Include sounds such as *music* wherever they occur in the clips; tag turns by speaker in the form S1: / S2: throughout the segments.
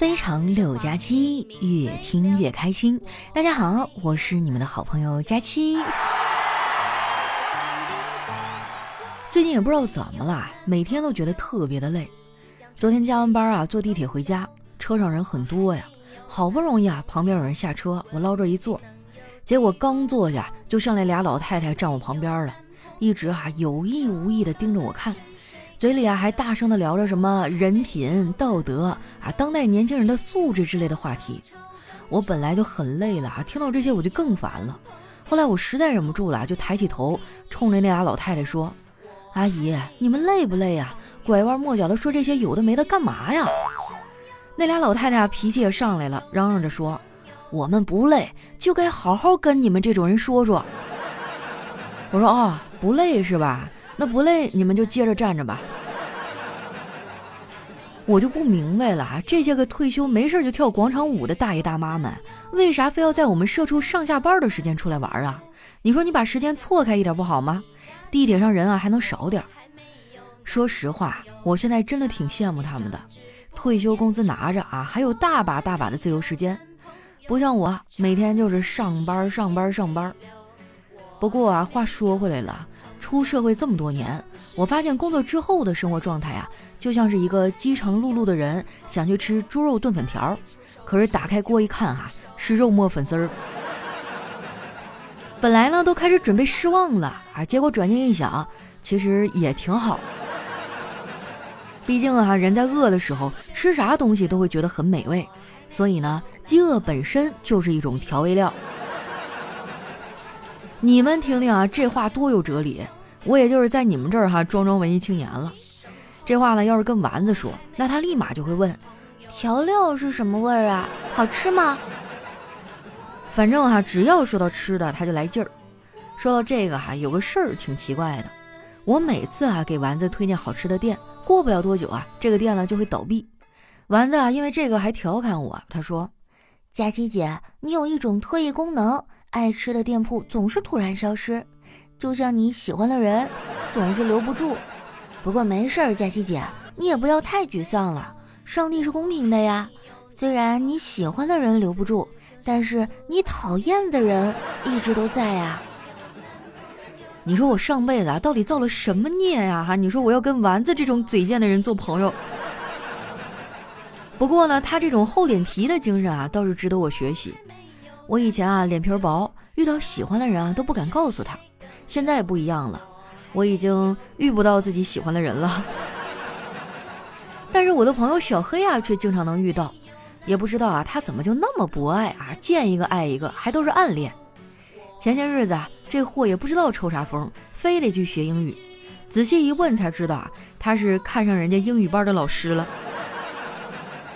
S1: 非常六加七，越听越开心。大家好，我是你们的好朋友佳期。最近也不知道怎么了，每天都觉得特别的累。昨天加完班啊，坐地铁回家，车上人很多呀，好不容易啊，旁边有人下车，我捞着一座，结果刚坐下，就上来俩老太太站我旁边了，一直啊有意无意的盯着我看。嘴里啊还大声的聊着什么人品、道德啊、当代年轻人的素质之类的话题。我本来就很累了啊，听到这些我就更烦了。后来我实在忍不住了，就抬起头冲着那俩老太太说：“阿姨，你们累不累呀？拐弯抹角的说这些有的没的干嘛呀？”那俩老太太啊脾气也上来了，嚷嚷着说：“我们不累，就该好好跟你们这种人说说。”我说：“哦，不累是吧？”那不累，你们就接着站着吧。我就不明白了啊，这些个退休没事就跳广场舞的大爷大妈们，为啥非要在我们社畜上下班的时间出来玩啊？你说你把时间错开一点不好吗？地铁上人啊还能少点。说实话，我现在真的挺羡慕他们的，退休工资拿着啊，还有大把大把的自由时间，不像我每天就是上班上班上班。不过啊，话说回来了。出社会这么多年，我发现工作之后的生活状态啊，就像是一个饥肠辘辘的人想去吃猪肉炖粉条，可是打开锅一看哈，是肉末粉丝儿。本来呢都开始准备失望了啊，结果转念一想，其实也挺好。毕竟啊，人在饿的时候吃啥东西都会觉得很美味，所以呢，饥饿本身就是一种调味料。你们听听啊，这话多有哲理。我也就是在你们这儿哈装装文艺青年了，这话呢要是跟丸子说，那他立马就会问：调料是什么味儿啊？好吃吗？反正哈只要说到吃的，他就来劲儿。说到这个哈，有个事儿挺奇怪的，我每次啊给丸子推荐好吃的店，过不了多久啊，这个店呢就会倒闭。丸子啊因为这个还调侃我，他说：“佳琪姐，你有一种特异功能，爱吃的店铺总是突然消失。”就像你喜欢的人总是留不住，不过没事儿，佳琪姐，你也不要太沮丧了。上帝是公平的呀，虽然你喜欢的人留不住，但是你讨厌的人一直都在呀。你说我上辈子啊，到底造了什么孽呀？哈，你说我要跟丸子这种嘴贱的人做朋友。不过呢，他这种厚脸皮的精神啊，倒是值得我学习。我以前啊，脸皮薄，遇到喜欢的人啊，都不敢告诉他。现在不一样了，我已经遇不到自己喜欢的人了。*laughs* 但是我的朋友小黑啊，却经常能遇到，也不知道啊，他怎么就那么博爱啊，见一个爱一个，还都是暗恋。前些日子啊，这货也不知道抽啥风，非得去学英语。仔细一问才知道啊，他是看上人家英语班的老师了。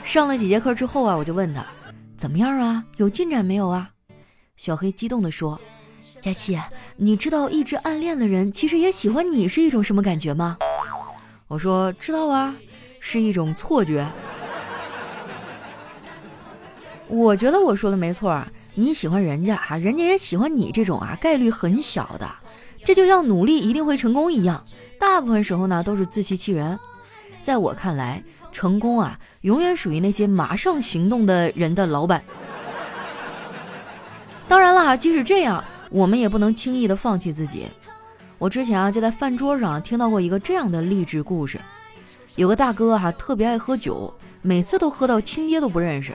S1: 上了几节课之后啊，我就问他，怎么样啊，有进展没有啊？小黑激动地说。佳琪，你知道一直暗恋的人其实也喜欢你是一种什么感觉吗？我说知道啊，是一种错觉。我觉得我说的没错啊，你喜欢人家啊，人家也喜欢你，这种啊概率很小的。这就像努力一定会成功一样，大部分时候呢都是自欺欺人。在我看来，成功啊永远属于那些马上行动的人的老板。当然了，即使这样。我们也不能轻易的放弃自己。我之前啊就在饭桌上听到过一个这样的励志故事，有个大哥哈特别爱喝酒，每次都喝到亲爹都不认识。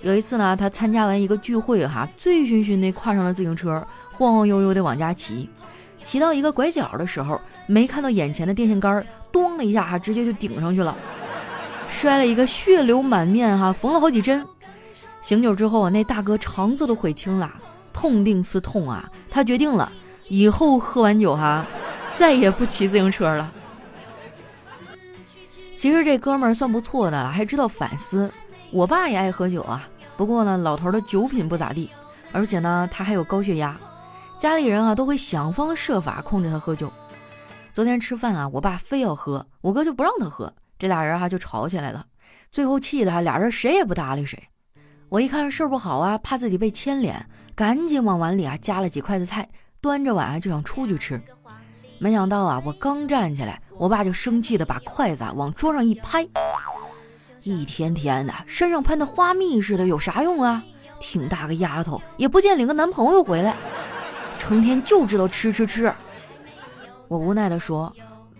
S1: 有一次呢，他参加完一个聚会哈，醉醺醺的跨上了自行车，晃晃悠悠的往家骑。骑到一个拐角的时候，没看到眼前的电线杆，咚的一下哈，直接就顶上去了，摔了一个血流满面哈，缝了好几针。醒酒之后啊，那大哥肠子都悔青了。痛定思痛啊，他决定了，以后喝完酒哈，再也不骑自行车了。其实这哥们儿算不错的了，还知道反思。我爸也爱喝酒啊，不过呢，老头的酒品不咋地，而且呢，他还有高血压，家里人啊都会想方设法控制他喝酒。昨天吃饭啊，我爸非要喝，我哥就不让他喝，这俩人哈就吵起来了，最后气的俩人谁也不搭理谁。我一看事儿不好啊，怕自己被牵连，赶紧往碗里啊夹了几筷子菜，端着碗啊就想出去吃。没想到啊，我刚站起来，我爸就生气的把筷子啊往桌上一拍。一天天的身上喷的花蜜似的，有啥用啊？挺大个丫头也不见领个男朋友回来，成天就知道吃吃吃。我无奈的说：“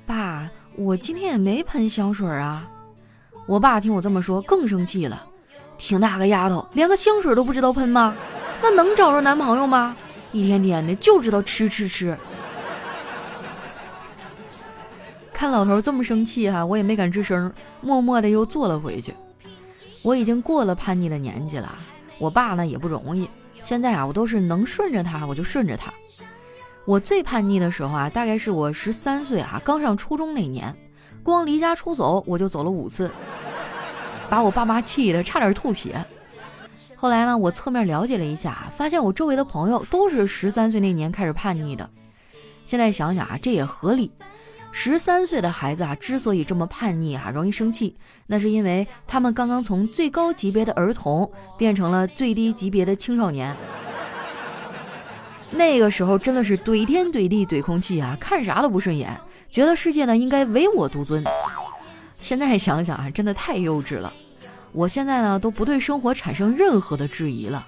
S1: 爸，我今天也没喷香水啊。”我爸听我这么说更生气了，挺大个丫头连个香水都不知道喷吗？那能找着男朋友吗？一天天的就知道吃吃吃。看老头这么生气哈，我也没敢吱声，默默的又坐了回去。我已经过了叛逆的年纪了，我爸呢也不容易。现在啊，我都是能顺着他我就顺着他。我最叛逆的时候啊，大概是我十三岁啊，刚上初中那年，光离家出走我就走了五次，把我爸妈气得差点吐血。后来呢，我侧面了解了一下，发现我周围的朋友都是十三岁那年开始叛逆的。现在想想啊，这也合理。十三岁的孩子啊，之所以这么叛逆啊，容易生气，那是因为他们刚刚从最高级别的儿童变成了最低级别的青少年。那个时候真的是怼天怼地怼空气啊，看啥都不顺眼，觉得世界呢应该唯我独尊。现在想想啊，真的太幼稚了。我现在呢都不对生活产生任何的质疑了，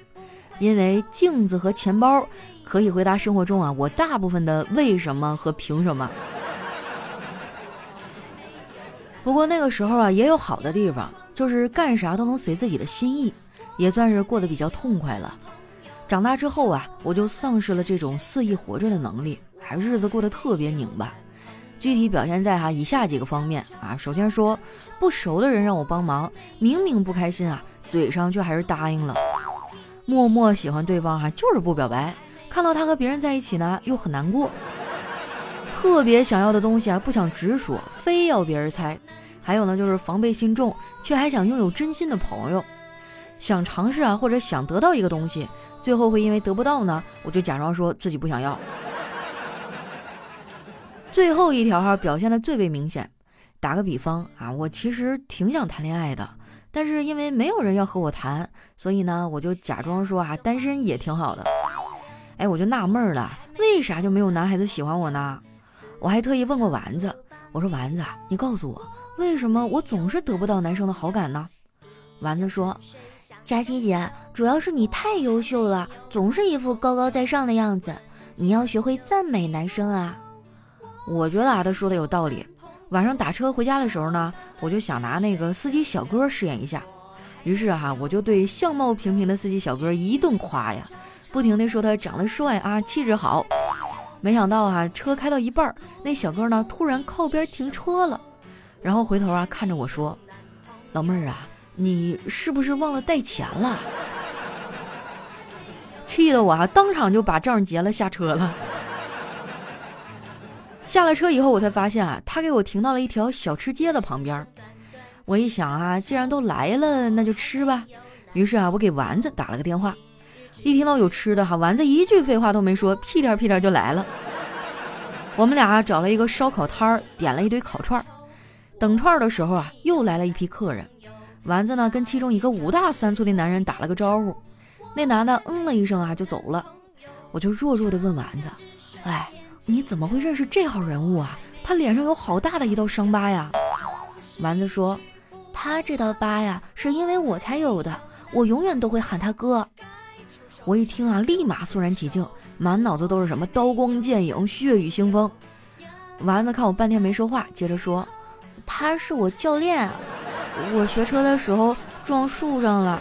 S1: 因为镜子和钱包可以回答生活中啊我大部分的为什么和凭什么。不过那个时候啊，也有好的地方，就是干啥都能随自己的心意，也算是过得比较痛快了。长大之后啊，我就丧失了这种肆意活着的能力，还日子过得特别拧巴。具体表现在哈以下几个方面啊。首先说，不熟的人让我帮忙，明明不开心啊，嘴上却还是答应了。默默喜欢对方哈，就是不表白，看到他和别人在一起呢，又很难过。特别想要的东西啊，不想直说，非要别人猜。还有呢，就是防备心重，却还想拥有真心的朋友。想尝试啊，或者想得到一个东西，最后会因为得不到呢，我就假装说自己不想要。最后一条哈，表现的最为明显。打个比方啊，我其实挺想谈恋爱的，但是因为没有人要和我谈，所以呢，我就假装说啊，单身也挺好的。哎，我就纳闷了，为啥就没有男孩子喜欢我呢？我还特意问过丸子，我说丸子啊，你告诉我，为什么我总是得不到男生的好感呢？丸子说，佳琪姐，主要是你太优秀了，总是一副高高在上的样子，你要学会赞美男生啊。我觉得啊，他说的有道理。晚上打车回家的时候呢，我就想拿那个司机小哥饰演一下，于是哈，我就对相貌平平的司机小哥一顿夸呀，不停的说他长得帅啊，气质好。没想到啊，车开到一半，那小哥呢突然靠边停车了，然后回头啊看着我说：“老妹儿啊，你是不是忘了带钱了？” *laughs* 气得我啊当场就把账结了，下车了。下了车以后，我才发现啊，他给我停到了一条小吃街的旁边。我一想啊，既然都来了，那就吃吧。于是啊，我给丸子打了个电话。一听到有吃的哈，丸子一句废话都没说，屁颠屁颠就来了。我们俩找了一个烧烤摊儿，点了一堆烤串儿。等串儿的时候啊，又来了一批客人。丸子呢，跟其中一个五大三粗的男人打了个招呼，那男的嗯了一声啊，就走了。我就弱弱的问丸子：“哎，你怎么会认识这号人物啊？他脸上有好大的一道伤疤呀。”丸子说：“他这道疤呀，是因为我才有的，我永远都会喊他哥。”我一听啊，立马肃然起敬，满脑子都是什么刀光剑影、血雨腥风。丸子看我半天没说话，接着说：“他是我教练，我学车的时候撞树上了。”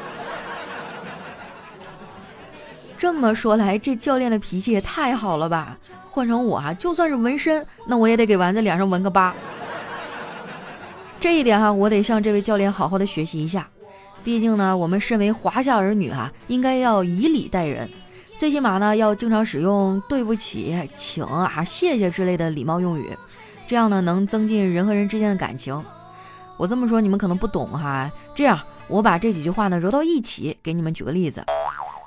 S1: 这么说来，这教练的脾气也太好了吧？换成我啊，就算是纹身，那我也得给丸子脸上纹个疤。这一点哈，我得向这位教练好好的学习一下。毕竟呢，我们身为华夏儿女哈，应该要以礼待人，最起码呢要经常使用对不起、请啊、谢谢之类的礼貌用语，这样呢能增进人和人之间的感情。我这么说你们可能不懂哈，这样我把这几句话呢揉到一起，给你们举个例子。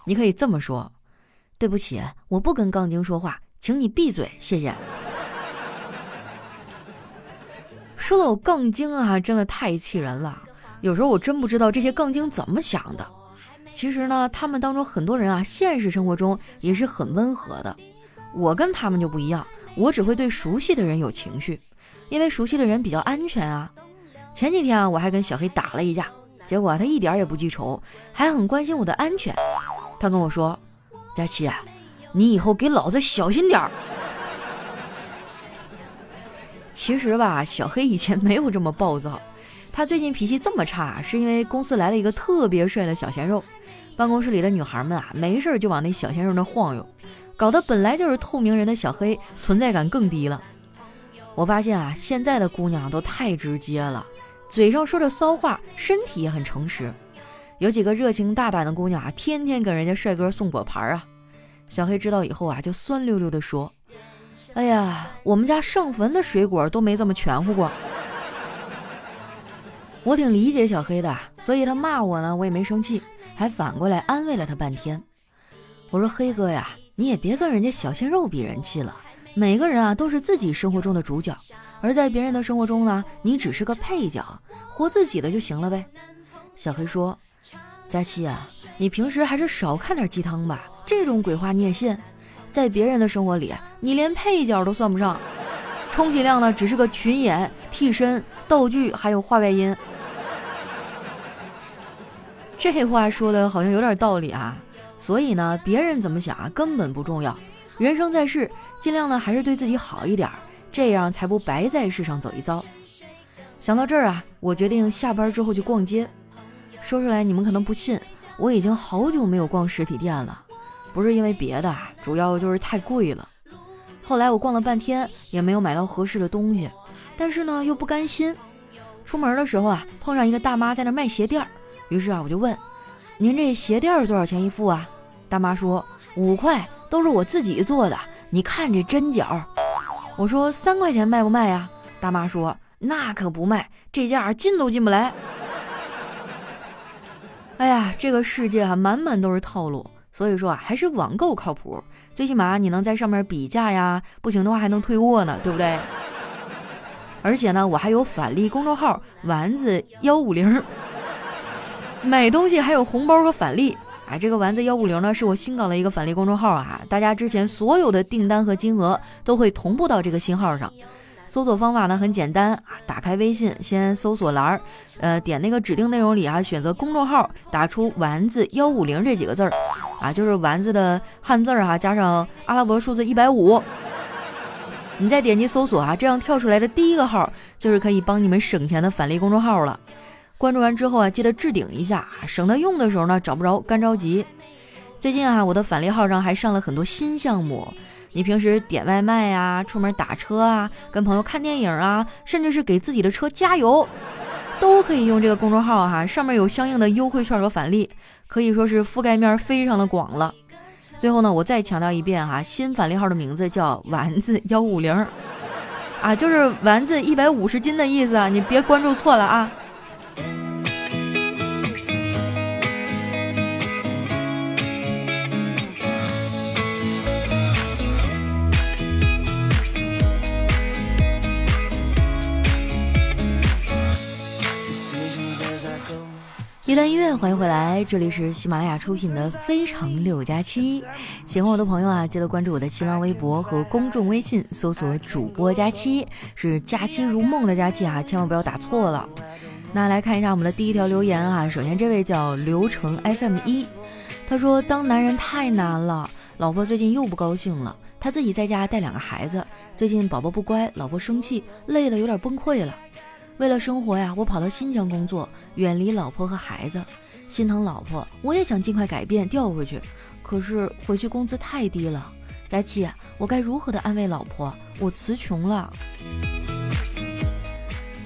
S1: 你可以这么说：对不起，我不跟杠精说话，请你闭嘴，谢谢。说到我杠精啊，真的太气人了。有时候我真不知道这些杠精怎么想的。其实呢，他们当中很多人啊，现实生活中也是很温和的。我跟他们就不一样，我只会对熟悉的人有情绪，因为熟悉的人比较安全啊。前几天啊，我还跟小黑打了一架，结果他一点也不记仇，还很关心我的安全。他跟我说：“佳琪啊，你以后给老子小心点儿。*laughs* ”其实吧，小黑以前没有这么暴躁。他最近脾气这么差，是因为公司来了一个特别帅的小鲜肉，办公室里的女孩们啊，没事就往那小鲜肉那晃悠，搞得本来就是透明人的小黑存在感更低了。我发现啊，现在的姑娘都太直接了，嘴上说着骚话，身体也很诚实。有几个热情大胆的姑娘啊，天天给人家帅哥送果盘啊。小黑知道以后啊，就酸溜溜的说：“哎呀，我们家上坟的水果都没这么全乎过。*laughs* ”我挺理解小黑的，所以他骂我呢，我也没生气，还反过来安慰了他半天。我说：“黑哥呀，你也别跟人家小鲜肉比人气了。每个人啊都是自己生活中的主角，而在别人的生活中呢，你只是个配角，活自己的就行了呗。”小黑说：“佳期啊，你平时还是少看点鸡汤吧，这种鬼话你也信？在别人的生活里，你连配角都算不上，充其量呢只是个群演、替身、道具，还有话外音。”这话说的好像有点道理啊，所以呢，别人怎么想啊根本不重要。人生在世，尽量呢还是对自己好一点，这样才不白在世上走一遭。想到这儿啊，我决定下班之后去逛街。说出来你们可能不信，我已经好久没有逛实体店了，不是因为别的，主要就是太贵了。后来我逛了半天也没有买到合适的东西，但是呢又不甘心。出门的时候啊，碰上一个大妈在那卖鞋垫儿。于是啊，我就问：“您这鞋垫儿多少钱一副啊？”大妈说：“五块，都是我自己做的。你看这针脚。”我说：“三块钱卖不卖呀？”大妈说：“那可不卖，这价进都进不来。”哎呀，这个世界啊，满满都是套路，所以说啊，还是网购靠谱。最起码你能在上面比价呀，不行的话还能退货呢，对不对？而且呢，我还有返利公众号“丸子幺五零”。买东西还有红包和返利，啊，这个丸子幺五零呢是我新搞的一个返利公众号啊，大家之前所有的订单和金额都会同步到这个新号上。搜索方法呢很简单啊，打开微信，先搜索栏儿，呃，点那个指定内容里啊，选择公众号，打出丸子幺五零这几个字儿，啊，就是丸子的汉字儿哈，加上阿拉伯数字一百五，你再点击搜索啊，这样跳出来的第一个号就是可以帮你们省钱的返利公众号了。关注完之后啊，记得置顶一下，省得用的时候呢找不着，干着急。最近啊，我的返利号上还上了很多新项目，你平时点外卖呀、出门打车啊、跟朋友看电影啊，甚至是给自己的车加油，都可以用这个公众号哈，上面有相应的优惠券和返利，可以说是覆盖面非常的广了。最后呢，我再强调一遍哈，新返利号的名字叫丸子幺五零，啊，就是丸子一百五十斤的意思啊，你别关注错了啊。一段音乐，欢迎回来，这里是喜马拉雅出品的《非常六加七》。喜欢我的朋友啊，记得关注我的新浪微博和公众微信，搜索“主播佳期”，是“佳期如梦”的佳期啊，千万不要打错了。那来看一下我们的第一条留言啊，首先这位叫流程 FM 一，他说：“当男人太难了，老婆最近又不高兴了，他自己在家带两个孩子，最近宝宝不乖，老婆生气，累得有点崩溃了。”为了生活呀，我跑到新疆工作，远离老婆和孩子，心疼老婆，我也想尽快改变调回去，可是回去工资太低了。佳琪，我该如何的安慰老婆？我词穷了。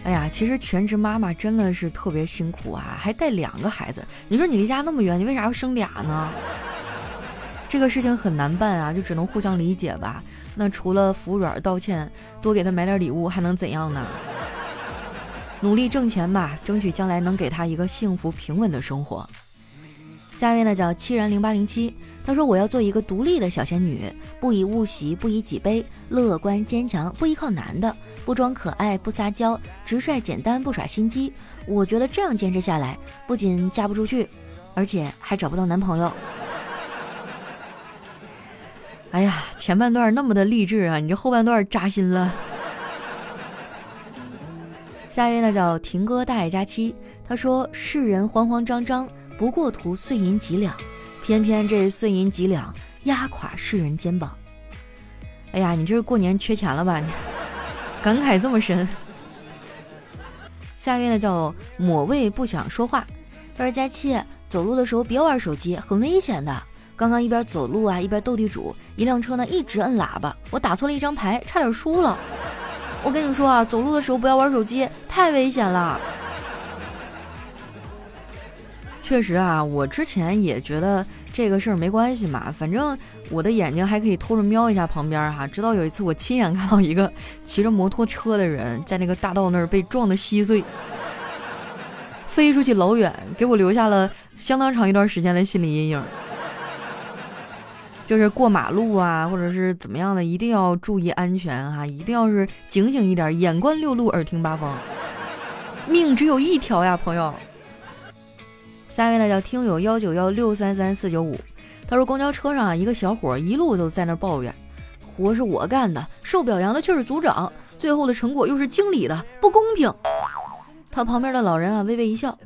S1: 哎呀，其实全职妈妈真的是特别辛苦啊，还带两个孩子。你说你离家那么远，你为啥要生俩呢？*laughs* 这个事情很难办啊，就只能互相理解吧。那除了服软道歉，多给他买点礼物，还能怎样呢？努力挣钱吧，争取将来能给他一个幸福平稳的生活。下面呢叫七然零八零七，他说我要做一个独立的小仙女，不以物喜，不以己悲，乐观坚强，不依靠男的，不装可爱，不撒娇，直率简单，不耍心机。我觉得这样坚持下来，不仅嫁不出去，而且还找不到男朋友。*laughs* 哎呀，前半段那么的励志啊，你这后半段扎心了。下一位呢叫婷哥大爷佳期，他说：“世人慌慌张张，不过图碎银几两，偏偏这碎银几两压垮世人肩膀。”哎呀，你这是过年缺钱了吧？你感慨这么深。下一位呢叫抹味不想说话，他说：“佳期，走路的时候别玩手机，很危险的。刚刚一边走路啊一边斗地主，一辆车呢一直摁喇叭，我打错了一张牌，差点输了。我跟你说啊，走路的时候不要玩手机，太危险了。”确实啊，我之前也觉得这个事儿没关系嘛，反正我的眼睛还可以偷着瞄一下旁边哈。直到有一次，我亲眼看到一个骑着摩托车的人在那个大道那儿被撞得稀碎，飞出去老远，给我留下了相当长一段时间的心理阴影。就是过马路啊，或者是怎么样的，一定要注意安全哈，一定要是警醒一点，眼观六路，耳听八方，命只有一条呀，朋友。下一位呢叫听友幺九幺六三三四九五，他说公交车上啊，一个小伙一路都在那抱怨，活是我干的，受表扬的却是组长，最后的成果又是经理的，不公平。他旁边的老人啊微微一笑，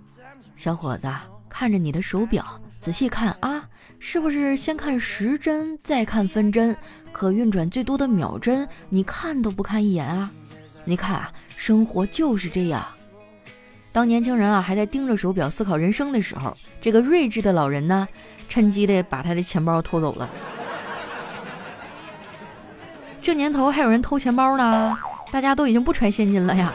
S1: 小伙子看着你的手表，仔细看啊，是不是先看时针，再看分针，可运转最多的秒针，你看都不看一眼啊？你看啊，生活就是这样。当年轻人啊还在盯着手表思考人生的时候，这个睿智的老人呢，趁机的把他的钱包偷走了。这年头还有人偷钱包呢？大家都已经不揣现金了呀。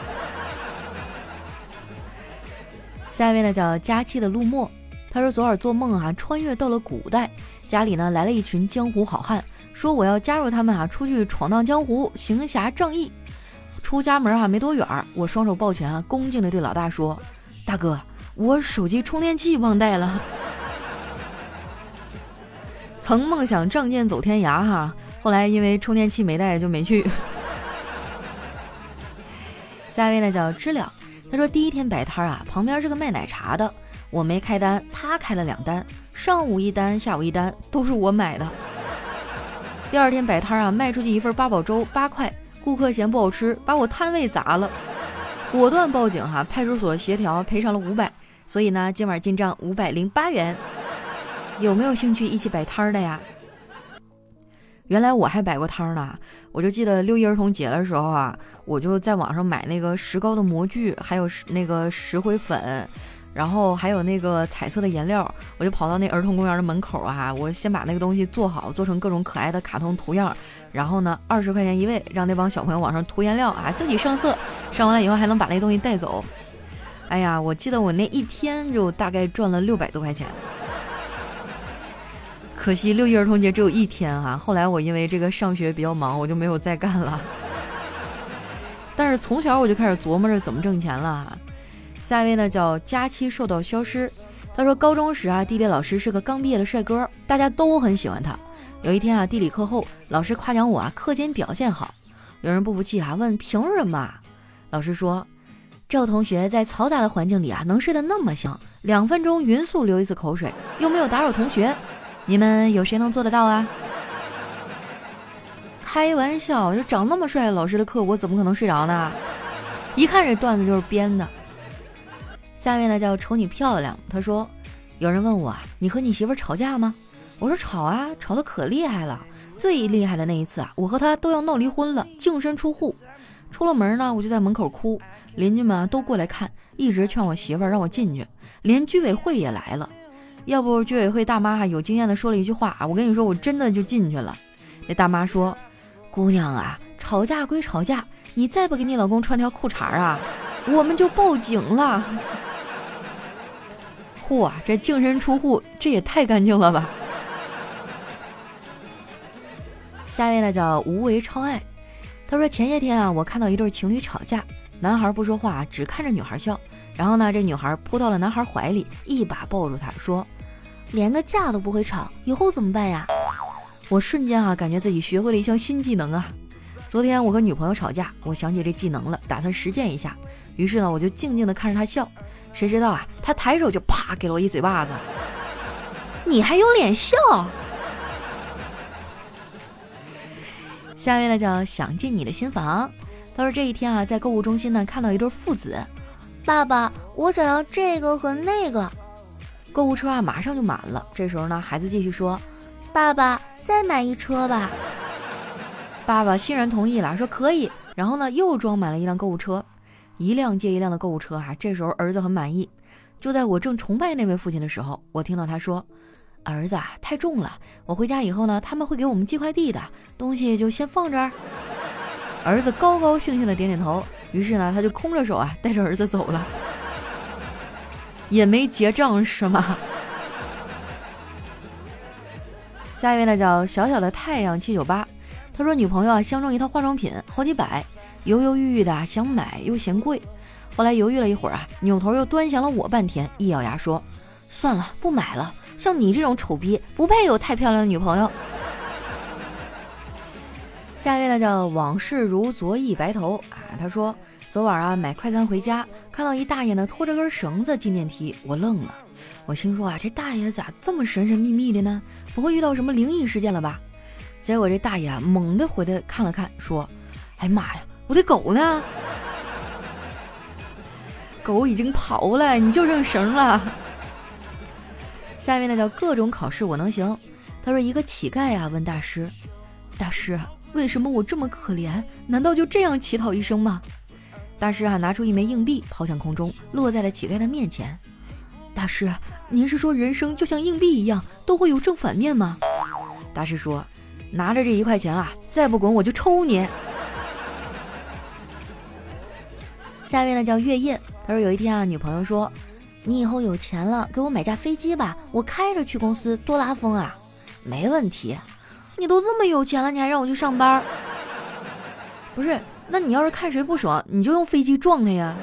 S1: 下一位呢叫佳期的陆墨，他说昨晚做梦啊，穿越到了古代，家里呢来了一群江湖好汉，说我要加入他们啊，出去闯荡江湖，行侠仗义。出家门啊，没多远，我双手抱拳啊，恭敬地对老大说：“大哥，我手机充电器忘带了。曾梦想仗剑走天涯哈，后来因为充电器没带就没去。*laughs* 下一位呢叫知了，他说第一天摆摊啊，旁边是个卖奶茶的，我没开单，他开了两单，上午一单，下午一单，都是我买的。第二天摆摊啊，卖出去一份八宝粥八块。顾客嫌不好吃，把我摊位砸了，果断报警哈，派出所协调赔偿了五百，所以呢，今晚进账五百零八元。有没有兴趣一起摆摊的呀？原来我还摆过摊呢，我就记得六一儿童节的时候啊，我就在网上买那个石膏的模具，还有那个石灰粉。然后还有那个彩色的颜料，我就跑到那儿童公园的门口啊，我先把那个东西做好，做成各种可爱的卡通图样，然后呢，二十块钱一位，让那帮小朋友往上涂颜料啊，自己上色，上完了以后还能把那东西带走。哎呀，我记得我那一天就大概赚了六百多块钱。可惜六一儿童节只有一天哈，后来我因为这个上学比较忙，我就没有再干了。但是从小我就开始琢磨着怎么挣钱了。下一位呢叫佳期受到消失，他说高中时啊，地理老师是个刚毕业的帅哥，大家都很喜欢他。有一天啊，地理课后，老师夸奖我啊，课间表现好。有人不服气啊，问凭什么？老师说，赵同学在嘈杂的环境里啊，能睡得那么香，两分钟匀速流一次口水，又没有打扰同学，你们有谁能做得到啊？开玩笑，就长那么帅，老师的课我怎么可能睡着呢？一看这段子就是编的。下面呢叫瞅你漂亮。他说，有人问我，你和你媳妇吵架吗？我说吵啊，吵得可厉害了。最厉害的那一次啊，我和她都要闹离婚了，净身出户。出了门呢，我就在门口哭，邻居们都过来看，一直劝我媳妇让我进去，连居委会也来了。要不居委会大妈哈有经验的说了一句话，我跟你说，我真的就进去了。那大妈说，姑娘啊，吵架归吵架，你再不给你老公穿条裤衩啊，我们就报警了。嚯，这净身出户，这也太干净了吧！下一位呢叫无为超爱，他说前些天啊，我看到一对情侣吵架，男孩不说话，只看着女孩笑，然后呢，这女孩扑到了男孩怀里，一把抱住他，说：“连个架都不会吵，以后怎么办呀？”我瞬间啊，感觉自己学会了一项新技能啊！昨天我和女朋友吵架，我想起这技能了，打算实践一下，于是呢，我就静静的看着她笑。谁知道啊？他抬手就啪给了我一嘴巴子。你还有脸笑？*laughs* 下一位呢叫想进你的新房。他说这一天啊，在购物中心呢看到一对父子，爸爸，我想要这个和那个。购物车啊，马上就满了。这时候呢，孩子继续说：“爸爸，再买一车吧。”爸爸欣然同意了，说可以。然后呢，又装满了一辆购物车，一辆接一辆的购物车啊。这时候儿子很满意。就在我正崇拜那位父亲的时候，我听到他说：“儿子啊，太重了，我回家以后呢，他们会给我们寄快递的，东西就先放这儿。”儿子高高兴兴的点点头。于是呢，他就空着手啊，带着儿子走了。也没结账是吗？下一位呢叫小小的太阳七九八，他说女朋友啊相中一套化妆品，好几百，犹犹豫豫的想买又嫌贵，后来犹豫了一会儿啊，扭头又端详了我半天，一咬牙说：“算了，不买了。像你这种丑逼，不配有太漂亮的女朋友。”下一位呢叫往事如昨忆白头啊，他说。昨晚啊，买快餐回家，看到一大爷呢拖着根绳子进电梯，我愣了。我心说啊，这大爷咋这么神神秘秘的呢？不会遇到什么灵异事件了吧？结果这大爷啊，猛地回来看了看，说：“哎妈呀，我的狗呢？狗已经跑了，你就剩绳了。”下一位呢叫各种考试我能行。他说一个乞丐啊问大师：“大师，为什么我这么可怜？难道就这样乞讨一生吗？”大师啊，拿出一枚硬币，抛向空中，落在了乞丐的面前。大师，您是说人生就像硬币一样，都会有正反面吗？大师说：“拿着这一块钱啊，再不滚我就抽你。”下面呢叫月夜，他说有一天啊，女朋友说：“你以后有钱了，给我买架飞机吧，我开着去公司多拉风啊。”没问题，你都这么有钱了，你还让我去上班？不是。那你要是看谁不爽，你就用飞机撞他呀！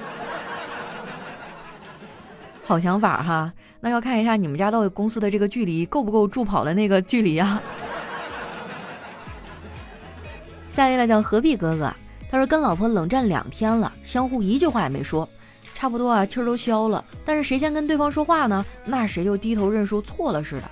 S1: 好想法哈，那要看一下你们家到公司的这个距离够不够助跑的那个距离啊。*laughs* 下一位来讲何必哥哥，他说跟老婆冷战两天了，相互一句话也没说，差不多啊气儿都消了，但是谁先跟对方说话呢，那谁就低头认输错了似的。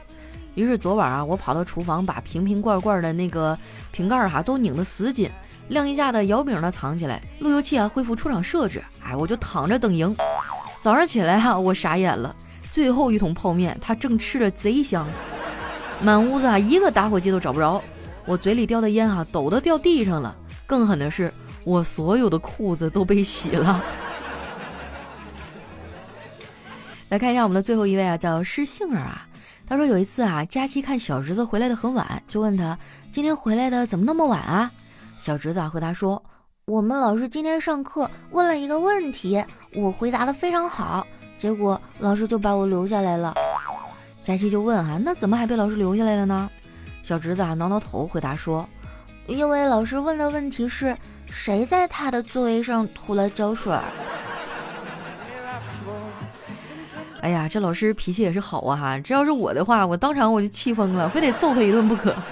S1: 于是昨晚啊，我跑到厨房把瓶瓶罐罐的那个瓶盖哈都拧得死紧。晾衣架的摇柄呢藏起来，路由器啊恢复出厂设置，哎，我就躺着等赢。早上起来哈，我傻眼了，最后一桶泡面，它正吃着贼香，满屋子啊一个打火机都找不着，我嘴里叼的烟哈抖得掉地上了。更狠的是，我所有的裤子都被洗了。*laughs* 来看一下我们的最后一位啊，叫施杏儿啊，他说有一次啊，佳琪看小侄子回来的很晚，就问他今天回来的怎么那么晚啊？小侄子回答说：“我们老师今天上课问了一个问题，我回答的非常好，结果老师就把我留下来了。”佳琪就问：“啊，那怎么还被老师留下来了呢？”小侄子啊挠挠头回答说：“因为老师问的问题是谁在他的座位上涂了胶水。”哎呀，这老师脾气也是好啊哈！这要是我的话，我当场我就气疯了，非得揍他一顿不可。*laughs*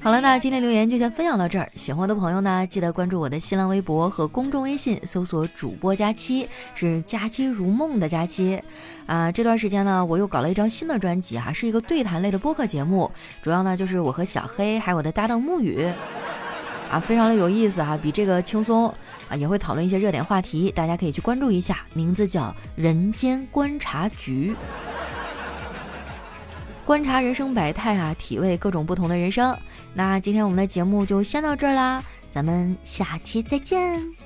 S1: 好了，那今天留言就先分享到这儿。喜欢的朋友呢，记得关注我的新浪微博和公众微信，搜索“主播佳期”，是“佳期如梦”的佳期。啊，这段时间呢，我又搞了一张新的专辑哈，是一个对谈类的播客节目，主要呢就是我和小黑还有我的搭档沐雨，啊，非常的有意思啊，比这个轻松啊，也会讨论一些热点话题，大家可以去关注一下，名字叫《人间观察局》。观察人生百态啊，体味各种不同的人生。那今天我们的节目就先到这儿啦，咱们下期再见。